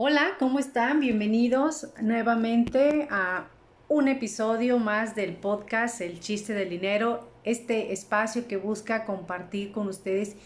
Hola, ¿cómo están? Bienvenidos nuevamente a un episodio más del podcast El chiste del dinero, este espacio que busca compartir con ustedes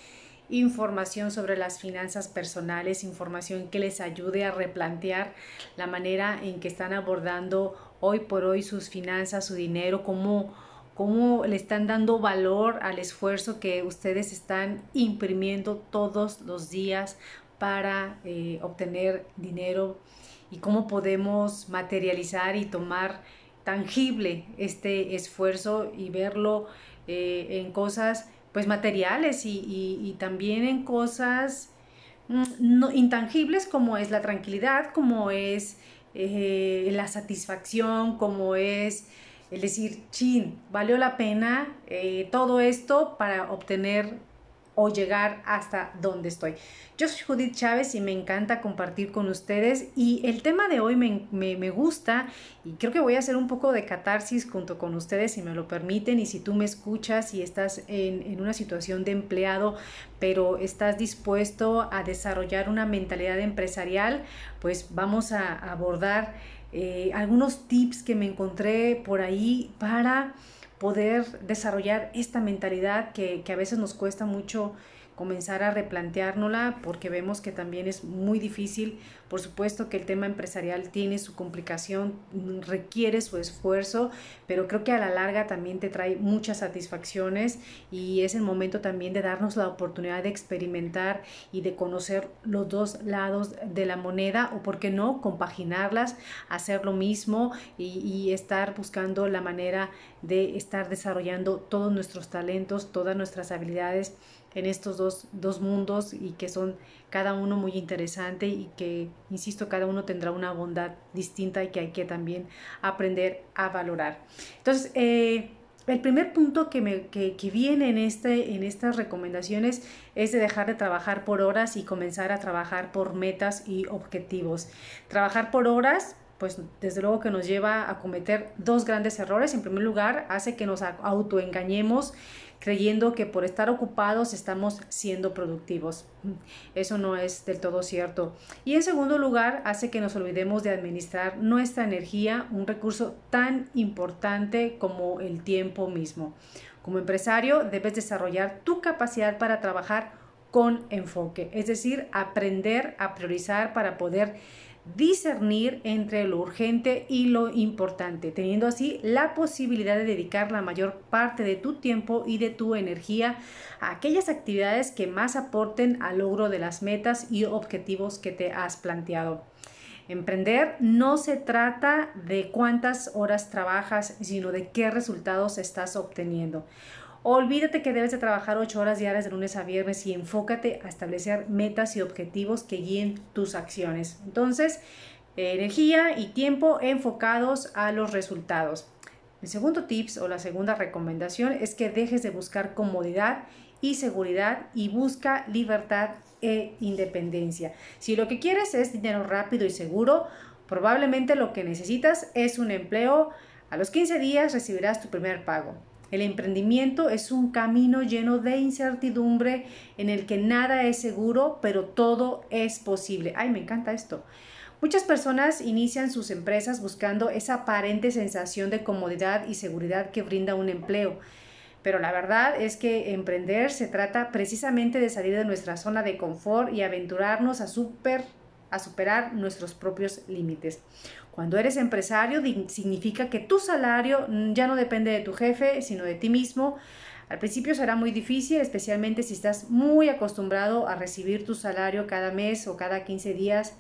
información sobre las finanzas personales, información que les ayude a replantear la manera en que están abordando hoy por hoy sus finanzas, su dinero, cómo, cómo le están dando valor al esfuerzo que ustedes están imprimiendo todos los días para eh, obtener dinero y cómo podemos materializar y tomar tangible este esfuerzo y verlo eh, en cosas pues materiales y, también en cosas mm, no, intangibles como es la tranquilidad, como es eh, la satisfacción, como es el decir, chin, valió la pena todo esto para obtener o llegar hasta donde estoy. Yo soy Judith Chávez y me encanta compartir con ustedes y el tema de hoy me, gusta y creo que voy a hacer un poco de catarsis junto con ustedes si me lo permiten y si tú me escuchas y estás en, una situación de empleado pero estás dispuesto a desarrollar una mentalidad empresarial, pues vamos a abordar eh, algunos tips que me encontré por ahí para poder desarrollar esta mentalidad que, que a veces nos cuesta mucho comenzar a replanteárnosla porque vemos que también es muy difícil. Por supuesto que el tema empresarial tiene su complicación, requiere su esfuerzo, pero creo que a la larga también te trae muchas satisfacciones y es el momento también de darnos la oportunidad de experimentar y de conocer los dos lados de la moneda o, por qué no, compaginarlas, hacer lo mismo y, y estar buscando la manera de estar desarrollando todos nuestros talentos, todas nuestras habilidades en estos dos, dos, mundos y que son cada uno muy interesante y que, insisto, cada uno tendrá una bondad distinta y que hay que también aprender a valorar. Entonces, eh, el primer punto que, me, que, que viene en, este, en estas recomendaciones es de dejar de trabajar por horas y comenzar a trabajar por metas y objetivos. Trabajar por horas pues desde luego que nos lleva a cometer dos grandes errores. En primer lugar, hace que nos autoengañemos creyendo que por estar ocupados estamos siendo productivos. Eso no es del todo cierto. Y en segundo lugar, hace que nos olvidemos de administrar nuestra energía, un recurso tan importante como el tiempo mismo. Como empresario, debes desarrollar tu capacidad para trabajar con enfoque, es decir, aprender a priorizar para poder discernir entre lo urgente y lo importante, teniendo así la posibilidad de dedicar la mayor parte de tu tiempo y de tu energía a aquellas actividades que más aporten al logro de las metas y objetivos que te has planteado. Emprender no se trata de cuántas horas trabajas, sino de qué resultados estás obteniendo. Olvídate que debes de trabajar 8 horas diarias de lunes a viernes y enfócate a establecer metas y objetivos que guíen tus acciones. Entonces, energía y tiempo enfocados a los resultados. El segundo tips o la segunda recomendación es que dejes de buscar comodidad y seguridad y busca libertad e independencia. Si lo que quieres es dinero rápido y seguro, probablemente lo que necesitas es un empleo. A los 15 días recibirás tu primer pago. El emprendimiento es un camino lleno de incertidumbre en el que nada es seguro, pero todo es posible. Ay, me encanta esto. Muchas personas inician sus empresas buscando esa aparente sensación de comodidad y seguridad que brinda un empleo. Pero la verdad es que emprender se trata precisamente de salir de nuestra zona de confort y aventurarnos a, a superar nuestros propios límites. Cuando eres empresario significa que tu salario mm, ya no depende de tu jefe, sino de ti mismo. Al principio será muy difícil, especialmente si estás muy acostumbrado a recibir tu salario cada mes o cada 15 días,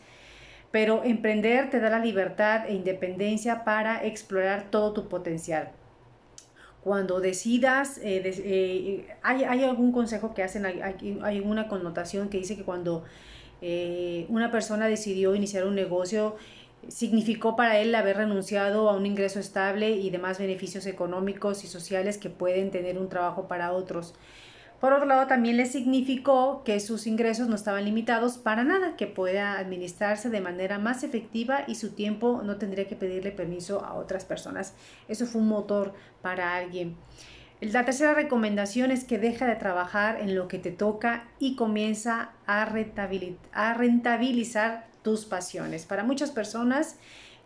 pero emprender te da la libertad e independencia para explorar todo tu potencial. Cuando decidas, eh, eh, hay, algún consejo que hacen, hay, hay, una connotación que dice que cuando eh, una persona decidió iniciar un negocio, significó para él haber renunciado a un ingreso estable y demás beneficios económicos y sociales que pueden tener un trabajo para otros. Por otro lado, también le significó que sus ingresos no estaban limitados para nada, que pueda administrarse de manera más efectiva y su tiempo no tendría que pedirle permiso a otras personas. Eso fue un motor para alguien. La tercera recomendación es que deja de trabajar en lo que te toca y comienza a rentabilizar tus pasiones. Para muchas personas,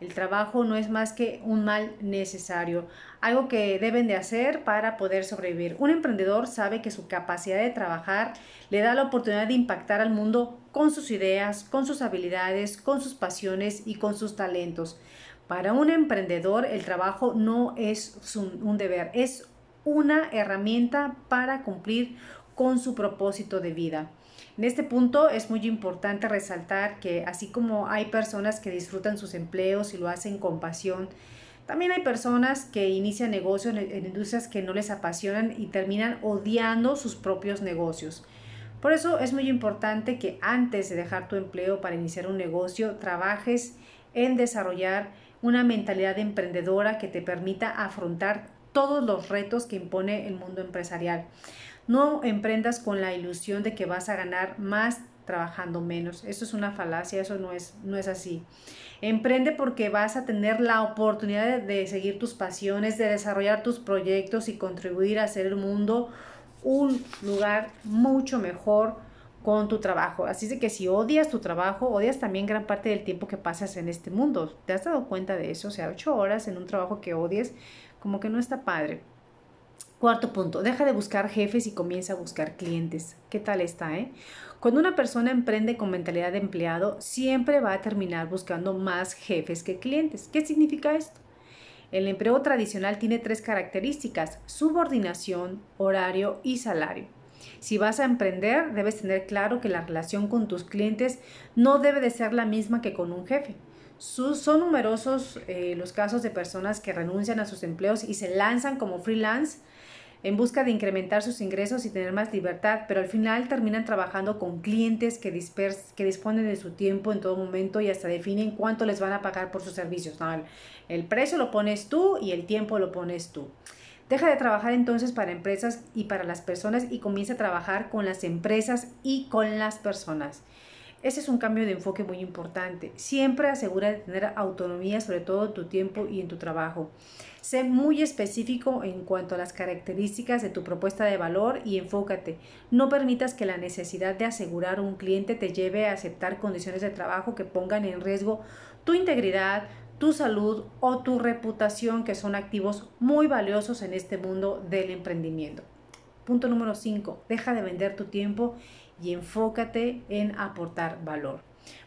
el trabajo no es más que un mal necesario, algo que deben de hacer para poder sobrevivir. Un emprendedor sabe que su capacidad de trabajar le da la oportunidad de impactar al mundo con sus ideas, con sus habilidades, con sus pasiones y con sus talentos. Para un emprendedor el trabajo no es un, deber, es una herramienta para cumplir con su propósito de vida. En este punto es muy importante resaltar que así como hay personas que disfrutan sus empleos y lo hacen con pasión, también hay personas que inician negocios en industrias que no les apasionan y terminan odiando sus propios negocios. Por eso es muy importante que antes de dejar tu empleo para iniciar un negocio, trabajes en desarrollar una mentalidad emprendedora que te permita afrontar todos los retos que impone el mundo empresarial. No emprendas con la ilusión de que vas a ganar más trabajando menos. Eso es una falacia, eso no es, no es así. Emprende porque vas a tener la oportunidad de, seguir tus pasiones, de desarrollar tus proyectos y contribuir a hacer el mundo un lugar mucho mejor con tu trabajo. Así de que si odias tu trabajo, odias también gran parte del tiempo que pasas en este mundo. ¿Te has dado cuenta de eso? O sea, ocho horas en un trabajo que odies, como que no está padre. Cuarto punto, deja de buscar jefes y comienza a buscar clientes. ¿Qué tal está, eh? Cuando una persona emprende con mentalidad de empleado, siempre va a terminar buscando más jefes que clientes. ¿Qué significa esto? El empleo tradicional tiene tres características, subordinación, horario y salario. Si vas a emprender, debes tener claro que la relación con tus clientes no debe de ser la misma que con un jefe. son numerosos eh, los casos de personas que renuncian a sus empleos y se lanzan como freelance en busca de incrementar sus ingresos y tener más libertad, pero al final terminan trabajando con clientes que, que disponen de su tiempo en todo momento y hasta definen cuánto les van a pagar por sus servicios. el precio lo pones tú y el tiempo lo pones tú. Deja de trabajar entonces para empresas y para las personas y comienza a trabajar con las empresas y con las personas. Ese es un cambio de enfoque muy importante. Siempre asegura de tener autonomía sobre todo en tu tiempo y en tu trabajo. Sé muy específico en cuanto a las características de tu propuesta de valor y enfócate. No permitas que la necesidad de asegurar un cliente te lleve a aceptar condiciones de trabajo que pongan en riesgo tu integridad, tu salud o tu reputación, que son activos muy valiosos en este mundo del emprendimiento. Punto número 5. Deja de vender tu tiempo y enfócate en aportar valor.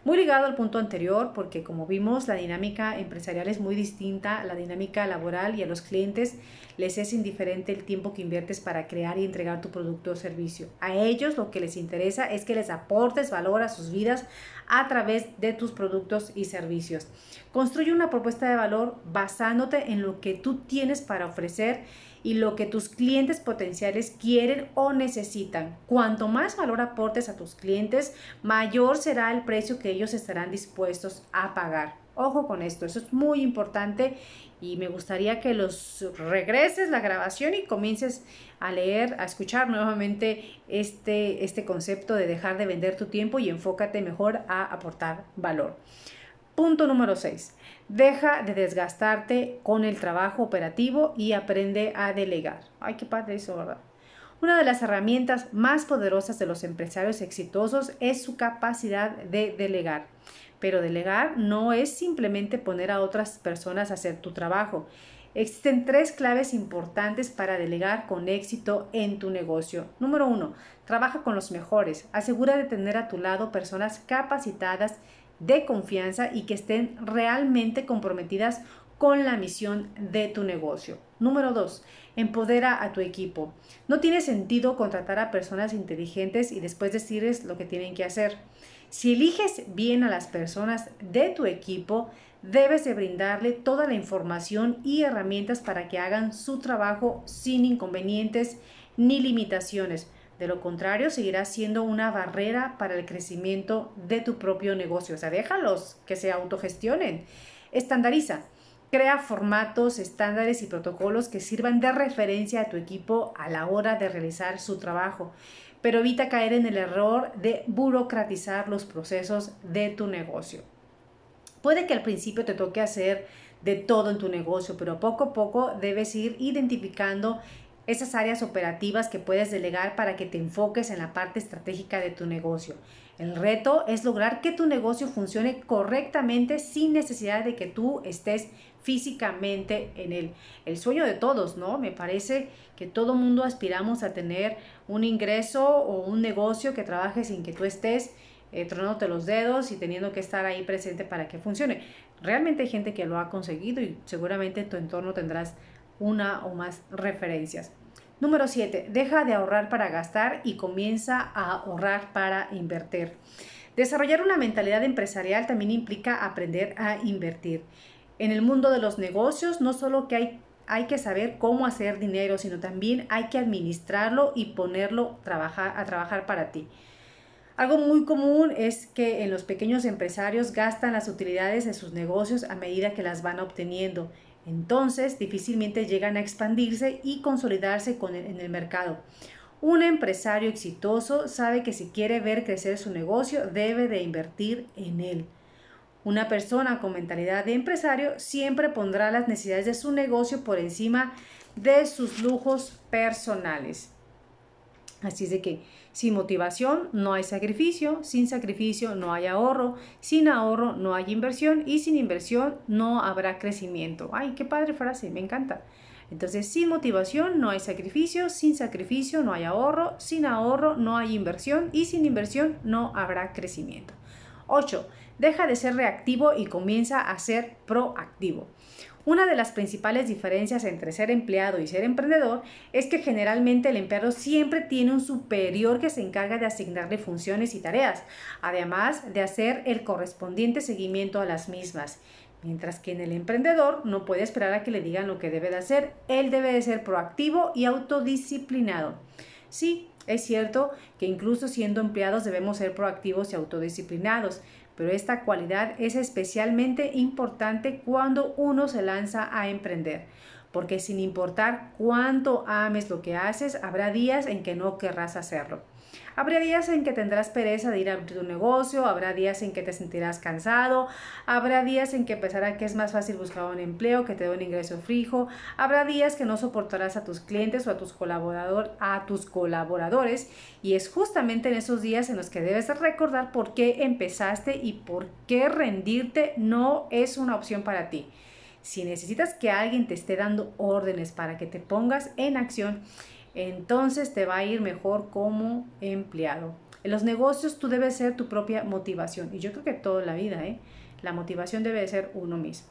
Muy ligado al punto anterior, porque como vimos, la dinámica empresarial es muy distinta a la dinámica laboral y a los clientes les es indiferente el tiempo que inviertes para crear y entregar tu producto o servicio. A ellos lo que les interesa es que les aportes valor a sus vidas a través de tus productos y servicios. Construye una propuesta de valor basándote en lo que tú tienes para ofrecer y lo que tus clientes potenciales quieren o necesitan. Cuanto más valor aportes a tus clientes, mayor será el precio que ellos estarán dispuestos a pagar. Ojo con esto, eso es muy importante y me gustaría que los regreses la grabación y comiences a leer, a escuchar nuevamente este, este concepto de dejar de vender tu tiempo y enfócate mejor a aportar valor. Punto número 6. Deja de desgastarte con el trabajo operativo y aprende a delegar. Ay, qué padre eso, ¿verdad? Una de las herramientas más poderosas de los empresarios exitosos es su capacidad de delegar. Pero delegar no es simplemente poner a otras personas a hacer tu trabajo. Existen tres claves importantes para delegar con éxito en tu negocio. Número uno, trabaja con los mejores. Asegura de tener a tu lado personas capacitadas de confianza y que estén realmente comprometidas con la misión de tu negocio. Número dos, empodera a tu equipo. No tiene sentido contratar a personas inteligentes y después decirles lo que tienen que hacer. Si eliges bien a las personas de tu equipo, debes de brindarle toda la información y herramientas para que hagan su trabajo sin inconvenientes ni limitaciones de lo contrario, seguirá siendo una barrera para el crecimiento de tu propio negocio. O sea, déjalos que se autogestionen. Estandariza. Crea formatos, estándares y protocolos que sirvan de referencia a tu equipo a la hora de realizar su trabajo, pero evita caer en el error de burocratizar los procesos de tu negocio. Puede que al principio te toque hacer de todo en tu negocio, pero poco a poco debes ir identificando esas áreas operativas que puedes delegar para que te enfoques en la parte estratégica de tu negocio. El reto es lograr que tu negocio funcione correctamente sin necesidad de que tú estés físicamente en él. El sueño de todos, ¿no? Me parece que todo mundo aspiramos a tener un ingreso o un negocio que trabaje sin que tú estés eh, tronándote los dedos y teniendo que estar ahí presente para que funcione. Realmente hay gente que lo ha conseguido y seguramente en tu entorno tendrás una o más referencias. Número 7. Deja de ahorrar para gastar y comienza a ahorrar para invertir. Desarrollar una mentalidad empresarial también implica aprender a invertir. En el mundo de los negocios no solo que hay, hay que saber cómo hacer dinero, sino también hay que administrarlo y ponerlo a trabajar para ti. Algo muy común es que en los pequeños empresarios gastan las utilidades de sus negocios a medida que las van obteniendo. Entonces difícilmente llegan a expandirse y consolidarse con en el mercado. Un empresario exitoso sabe que si quiere ver crecer su negocio debe de invertir en él. Una persona con mentalidad de empresario siempre pondrá las necesidades de su negocio por encima de sus lujos personales. Así es de que sin motivación no hay sacrificio, sin sacrificio no hay ahorro, sin ahorro no hay inversión y sin inversión no habrá crecimiento. Ay, qué padre frase, me encanta. Entonces, sin motivación no hay sacrificio, sin sacrificio no hay ahorro, sin ahorro no hay inversión y sin inversión no habrá crecimiento. 8. Deja de ser reactivo y comienza a ser proactivo. Una de las principales diferencias entre ser empleado y ser emprendedor es que generalmente el empleado siempre tiene un superior que se encarga de asignarle funciones y tareas, además de hacer el correspondiente seguimiento a las mismas. Mientras que en el emprendedor no puede esperar a que le digan lo que debe de hacer, él debe de ser proactivo y autodisciplinado. Sí, es cierto que incluso siendo empleados debemos ser proactivos y autodisciplinados, pero esta cualidad es especialmente importante cuando uno se lanza a emprender, porque sin importar cuánto ames lo que haces, habrá días en que no querrás hacerlo. Habrá días en que tendrás pereza de ir a abrir tu negocio, habrá días en que te sentirás cansado, habrá días en que pensarás que es más fácil buscar un empleo que te dé un ingreso fijo, habrá días que no soportarás a tus clientes o a tus, colaborador, a tus colaboradores y es justamente en esos días en los que debes recordar por qué empezaste y por qué rendirte no es una opción para ti. Si necesitas que alguien te esté dando órdenes para que te pongas en acción, entonces te va a ir mejor como empleado. En los negocios tú debes ser tu propia motivación y yo creo que toda la vida, ¿eh? La motivación debe ser uno mismo.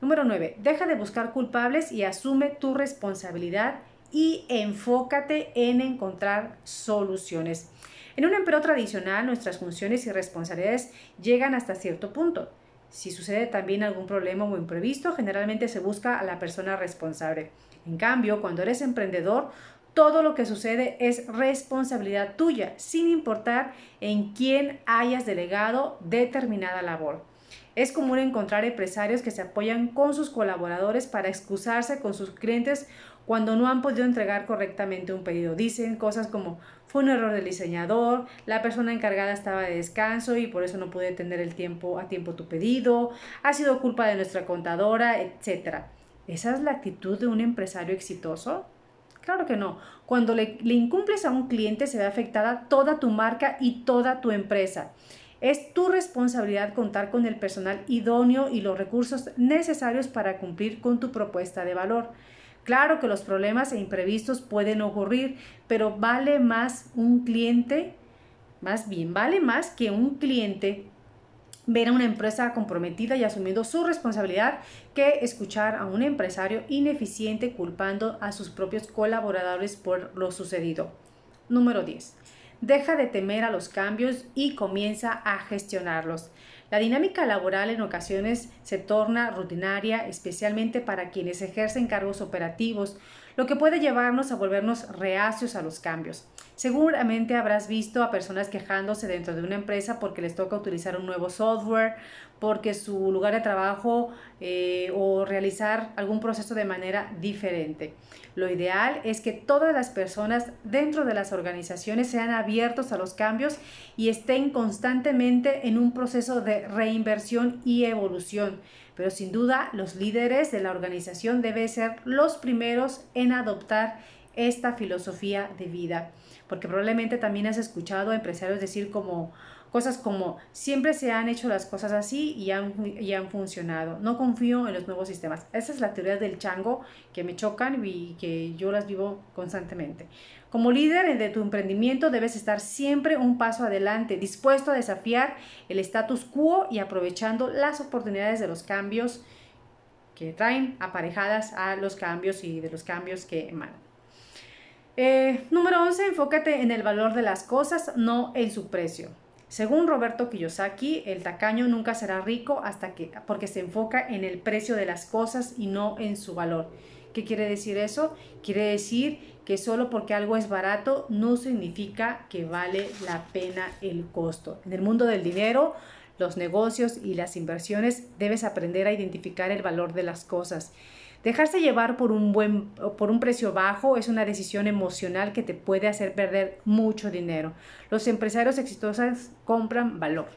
Número 9. Deja de buscar culpables y asume tu responsabilidad y enfócate en encontrar soluciones. En un empleo tradicional, nuestras funciones y responsabilidades llegan hasta cierto punto. Si sucede también algún problema o imprevisto, generalmente se busca a la persona responsable. En cambio, cuando eres emprendedor, todo lo que sucede es responsabilidad tuya, sin importar en quién hayas delegado determinada labor. Es común encontrar empresarios que se apoyan con sus colaboradores para excusarse con sus clientes cuando no han podido entregar correctamente un pedido. Dicen cosas como fue un error del diseñador, la persona encargada estaba de descanso y por eso no pude tener el tiempo a tiempo tu pedido, ha sido culpa de nuestra contadora, etc. ¿Esa es la actitud de un empresario exitoso? Claro que no. Cuando le, incumples a un cliente se ve afectada toda tu marca y toda tu empresa. Es tu responsabilidad contar con el personal idóneo y los recursos necesarios para cumplir con tu propuesta de valor. Claro que los problemas e imprevistos pueden ocurrir, pero vale más un cliente, más bien, vale más que un cliente ver a una empresa comprometida y asumiendo su responsabilidad que escuchar a un empresario ineficiente culpando a sus propios colaboradores por lo sucedido. Número 10. Deja de temer a los cambios y comienza a gestionarlos. La dinámica laboral en ocasiones se torna rutinaria, especialmente para quienes ejercen cargos operativos, lo que puede llevarnos a volvernos reacios a los cambios. Seguramente habrás visto a personas quejándose dentro de una empresa porque les toca utilizar un nuevo software, porque su lugar de trabajo eh, o realizar algún proceso de manera diferente. Lo ideal es que todas las personas dentro de las organizaciones sean abiertos a los cambios y estén constantemente en un proceso de reinversión y evolución. Pero sin duda los líderes de la organización deben ser los primeros en adoptar esta filosofía de vida, porque probablemente también has escuchado a empresarios decir como cosas como siempre se han hecho las cosas así y han, y han funcionado, no confío en los nuevos sistemas. Esa es la teoría del chango que me chocan y que yo las vivo constantemente. Como líder de tu emprendimiento debes estar siempre un paso adelante, dispuesto a desafiar el status quo y aprovechando las oportunidades de los cambios que traen aparejadas a los cambios y de los cambios que emanan. Eh, número 11, enfócate en el valor de las cosas, no en su precio. Según Roberto Kiyosaki, el tacaño nunca será rico hasta que porque se enfoca en el precio de las cosas y no en su valor. ¿Qué quiere decir eso? Quiere decir que solo porque algo es barato no significa que vale la pena el costo. En el mundo del dinero, los negocios y las inversiones debes aprender a identificar el valor de las cosas. Dejarse llevar por un buen por un precio bajo es una decisión emocional que te puede hacer perder mucho dinero. Los empresarios exitosos compran valor.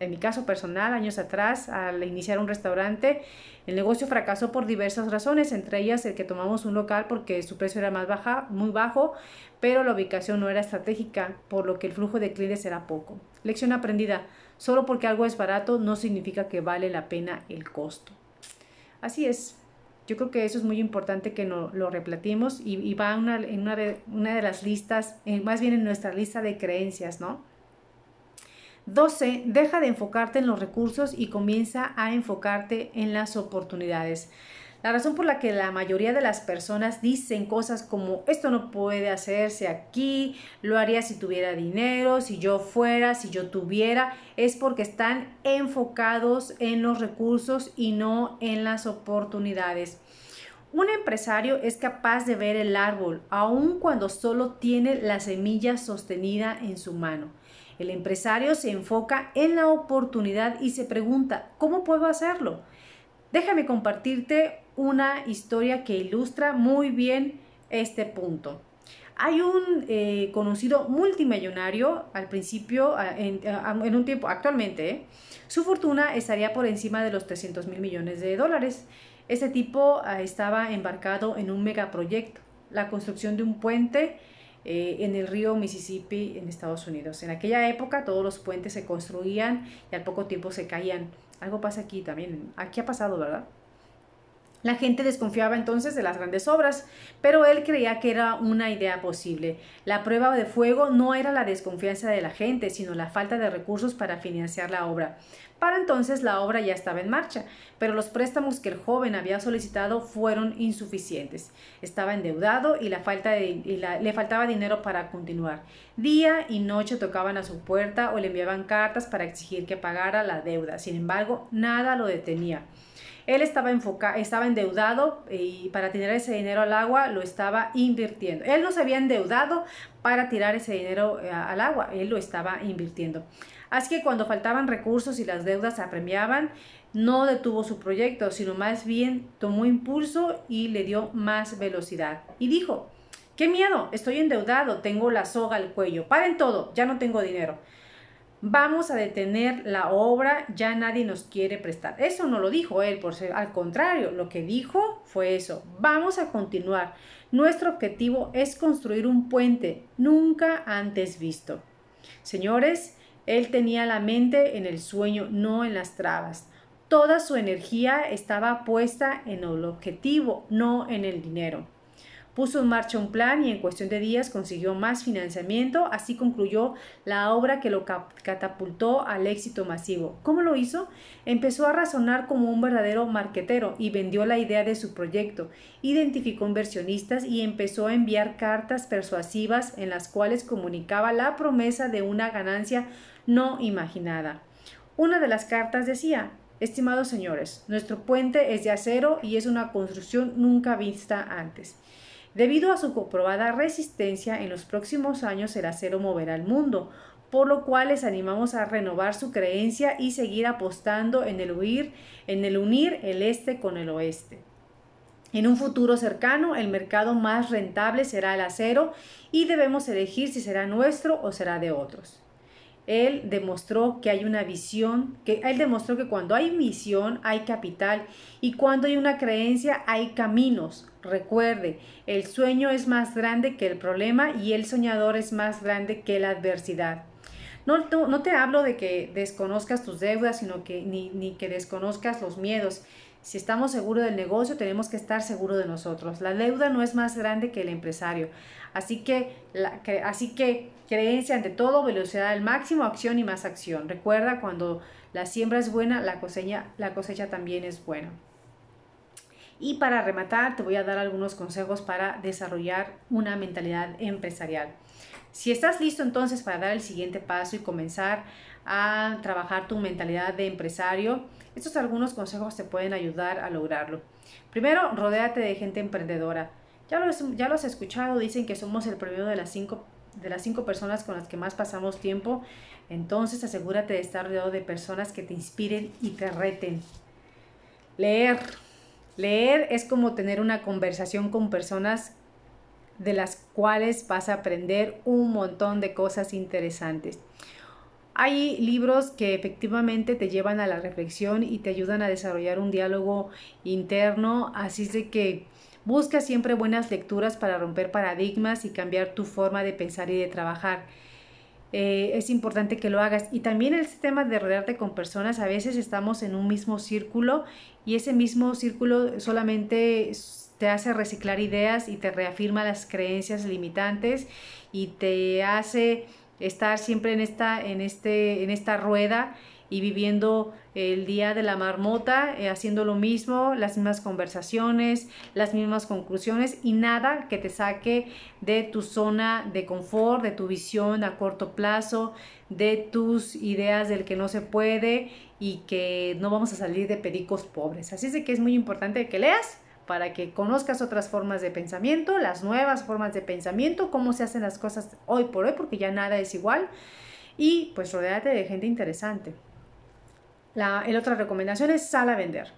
En mi caso personal, años atrás, al iniciar un restaurante, el negocio fracasó por diversas razones, entre ellas el que tomamos un local porque su precio era más baja, muy bajo, pero la ubicación no era estratégica, por lo que el flujo de clientes era poco. Lección aprendida, solo porque algo es barato no significa que vale la pena el costo. Así es, yo creo que eso es muy importante que no, lo replatimos y, va en una de, una de, las listas, más bien en nuestra lista de creencias, ¿no? 12. Deja de enfocarte en los recursos y comienza a enfocarte en las oportunidades. La razón por la que la mayoría de las personas dicen cosas como esto no puede hacerse aquí, lo haría si tuviera dinero, si yo fuera, si yo tuviera, es porque están enfocados en los recursos y no en las oportunidades. Un empresario es capaz de ver el árbol aun cuando solo tiene la semilla sostenida en su mano. El empresario se enfoca en la oportunidad y se pregunta, ¿cómo puedo hacerlo? Déjame compartirte una historia que ilustra muy bien este punto. Hay un eh, conocido multimillonario al principio, en, un tiempo, actualmente, su fortuna estaría por encima de los 300 mil millones de dólares. Este tipo ah, estaba embarcado en un megaproyecto, la construcción de un puente eh, en el río Mississippi en Estados Unidos. En aquella época todos los puentes se construían y al poco tiempo se caían. Algo pasa aquí también. Aquí ha pasado, ¿verdad? La gente desconfiaba entonces de las grandes obras, pero él creía que era una idea posible. La prueba de fuego no era la desconfianza de la gente, sino la falta de recursos para financiar la obra. Para entonces la obra ya estaba en marcha, pero los préstamos que el joven había solicitado fueron insuficientes. Estaba endeudado y, le faltaba dinero para continuar. Día y noche tocaban a su puerta o le enviaban cartas para exigir que pagara la deuda. Sin embargo, nada lo detenía. Él estaba, enfoca estaba endeudado y para tirar ese dinero al agua lo estaba invirtiendo. Él no se había endeudado para tirar ese dinero eh, al agua, él lo estaba invirtiendo. Así que cuando faltaban recursos y las deudas se apremiaban, no detuvo su proyecto, sino más bien tomó impulso y le dio más velocidad. Y dijo, qué miedo, estoy endeudado, tengo la soga al cuello, paren todo, ya no tengo dinero. Vamos a detener la obra, ya nadie nos quiere prestar. Eso no lo dijo él, por ser, al contrario, lo que dijo fue eso. Vamos a continuar. Nuestro objetivo es construir un puente nunca antes visto. Señores, él tenía la mente en el sueño, no en las trabas. Toda su energía estaba puesta en el objetivo, no en el dinero. Puso en marcha un plan y en cuestión de días consiguió más financiamiento, así concluyó la obra que lo catapultó al éxito masivo. ¿Cómo lo hizo? Empezó a razonar como un verdadero marquetero y vendió la idea de su proyecto, identificó inversionistas y empezó a enviar cartas persuasivas en las cuales comunicaba la promesa de una ganancia no imaginada. Una de las cartas decía, Estimados señores, nuestro puente es de acero y es una construcción nunca vista antes. Debido a su comprobada resistencia, en los próximos años el acero moverá el mundo, por lo cual les animamos a renovar su creencia y seguir apostando en el en el unir el este con el oeste. En un futuro cercano, el mercado más rentable será el acero y debemos elegir si será nuestro o será de otros. él demostró que hay una visión, que él demostró que cuando hay misión hay capital y cuando hay una creencia hay caminos. Recuerde, el sueño es más grande que el problema y el soñador es más grande que la adversidad. No, no, te hablo de que desconozcas tus deudas, sino que ni, que desconozcas los miedos. Si estamos seguros del negocio, tenemos que estar seguros de nosotros. La deuda no es más grande que el empresario. Así que, así que creencia ante todo, velocidad al máximo, acción y más acción. Recuerda, cuando la siembra es buena, la la cosecha también es buena. Y para rematar, te voy a dar algunos consejos para desarrollar una mentalidad empresarial. Si estás listo entonces para dar el siguiente paso y comenzar a trabajar tu mentalidad de empresario, estos algunos consejos te pueden ayudar a lograrlo. Primero, rodéate de gente emprendedora. Ya lo, has escuchado, dicen que somos el promedio de las cinco de las cinco personas con las que más pasamos tiempo, entonces asegúrate de estar rodeado de personas que te inspiren y te reten. Leer. Leer es como tener una conversación con personas de las cuales vas a aprender un montón de cosas interesantes. Hay libros que efectivamente te llevan a la reflexión y te ayudan a desarrollar un diálogo interno, así de que busca siempre buenas lecturas para romper paradigmas y cambiar tu forma de pensar y de trabajar. Eh, es importante que lo hagas. Y también el sistema de rodearte con personas, a veces estamos en un mismo círculo y ese mismo círculo solamente te hace reciclar ideas y te reafirma las creencias limitantes y te hace estar siempre en esta, en este, en esta rueda y viviendo el día de la marmota, eh, haciendo lo mismo, las mismas conversaciones, las mismas conclusiones y nada que te saque de tu zona de confort, de tu visión a corto plazo, de tus ideas del que no se puede y que no vamos a salir de pedicos pobres. Así es de que es muy importante que leas para que conozcas otras formas de pensamiento, las nuevas formas de pensamiento, cómo se hacen las cosas hoy por hoy, porque ya nada es igual. Y pues rodeate de gente interesante. La otra recomendación es sal a vender.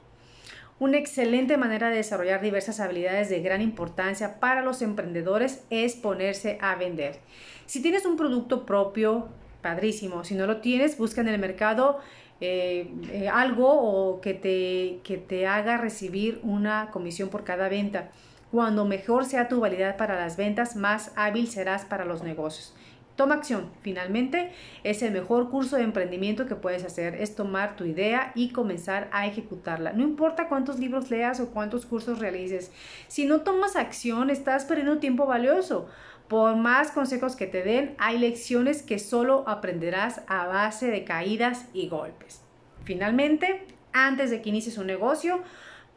Una excelente manera de desarrollar diversas habilidades de gran importancia para los emprendedores es ponerse a vender. Si tienes un producto propio, padrísimo. Si no lo tienes, busca en el mercado eh, eh, algo o que te, que te haga recibir una comisión por cada venta. Cuando mejor sea tu validad para las ventas, más hábil serás para los negocios. Toma acción. Finalmente, es el mejor curso de emprendimiento que puedes hacer. Es tomar tu idea y comenzar a ejecutarla. No importa cuántos libros leas o cuántos cursos realices. Si no tomas acción, estás perdiendo tiempo valioso. Por más consejos que te den, hay lecciones que solo aprenderás a base de caídas y golpes. Finalmente, antes de que inicies un negocio,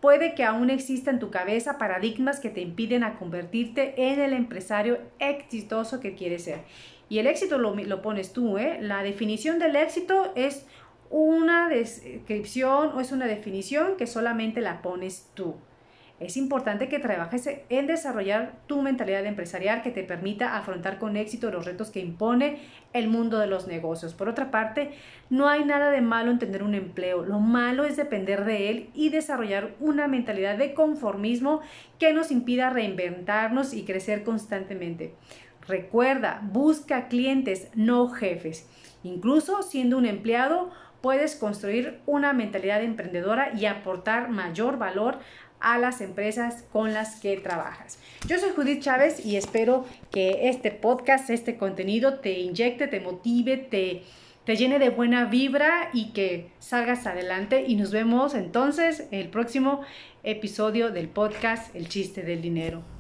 puede que aún exista en tu cabeza paradigmas que te impiden a convertirte en el empresario exitoso que quieres ser. Y el éxito lo, pones tú, ¿eh? La definición del éxito es una descripción o es una definición que solamente la pones tú es importante que trabajes en desarrollar tu mentalidad empresarial que te permita afrontar con éxito los retos que impone el mundo de los negocios. Por otra parte, no hay nada de malo en tener un empleo. Lo malo es depender de él y desarrollar una mentalidad de conformismo que nos impida reinventarnos y crecer constantemente. Recuerda, busca clientes, no jefes. Incluso siendo un empleado, puedes construir una mentalidad emprendedora y aportar mayor valor a las empresas con las que trabajas. Yo soy Judith Chávez y espero que este podcast, este contenido te inyecte, te motive, te, te llene de buena vibra y que salgas adelante. Y nos vemos entonces en el próximo episodio del podcast El chiste del dinero.